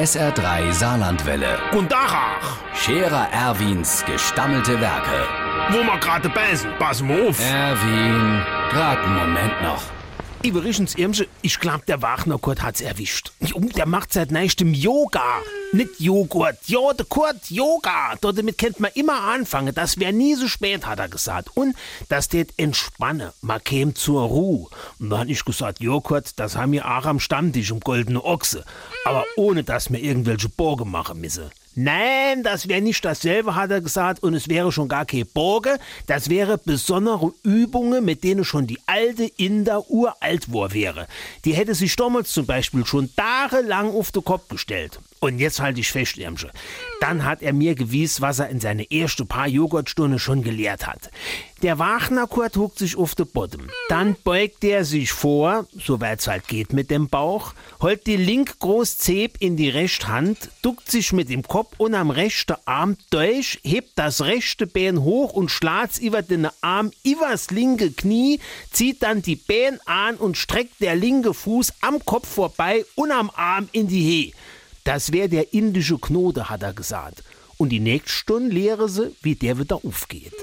SR3 Saarlandwelle. Und Dachach, Scherer Erwins gestammelte Werke. wo wir gerade beißen, pass mal auf. Erwin, grad einen Moment noch. Übrigens, Irmsche, ich glaub, der Wagner Kurt hat's erwischt. Der macht seit neuestem Yoga. Nicht Joghurt, ja, der Kurt, Yoga. Dort damit kennt man immer anfangen. Das wär nie so spät, hat er gesagt. Und das tät entspanne. Man käm zur Ruhe. Und dann hab ich gesagt, jo, Kurt, das haben wir auch am Stammtisch um goldene Ochse. Aber ohne, dass wir irgendwelche Borge machen müssen. Nein, das wäre nicht dasselbe, hat er gesagt, und es wäre schon gar keine Borge, das wäre besondere Übungen, mit denen schon die alte Inder uralt war wäre. Die hätte sich damals zum Beispiel schon tagelang auf den Kopf gestellt. Und jetzt halte ich fest, Irmsche. Dann hat er mir gewies, was er in seine erste paar Joghurtstunde schon gelehrt hat. Der Wagner Kurt huckt sich auf den Boden. Dann beugt er sich vor, soweit's halt geht mit dem Bauch, holt die link groß Zeb in die rechte Hand, duckt sich mit dem Kopf und am rechten Arm durch, hebt das rechte Bein hoch und schlagt's über den Arm übers linke Knie, zieht dann die Bein an und streckt der linke Fuß am Kopf vorbei und am Arm in die He. Das wär der indische Knote, hat er gesagt. Und die nächste Stunde lehre sie, wie der wieder aufgeht.